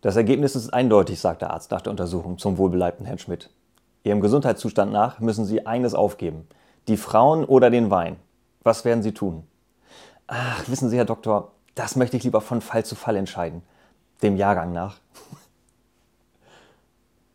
Das Ergebnis ist eindeutig, sagt der Arzt nach der Untersuchung zum wohlbeleibten Herrn Schmidt. Ihrem Gesundheitszustand nach müssen Sie eines aufgeben. Die Frauen oder den Wein. Was werden Sie tun? Ach, wissen Sie, Herr Doktor, das möchte ich lieber von Fall zu Fall entscheiden. Dem Jahrgang nach.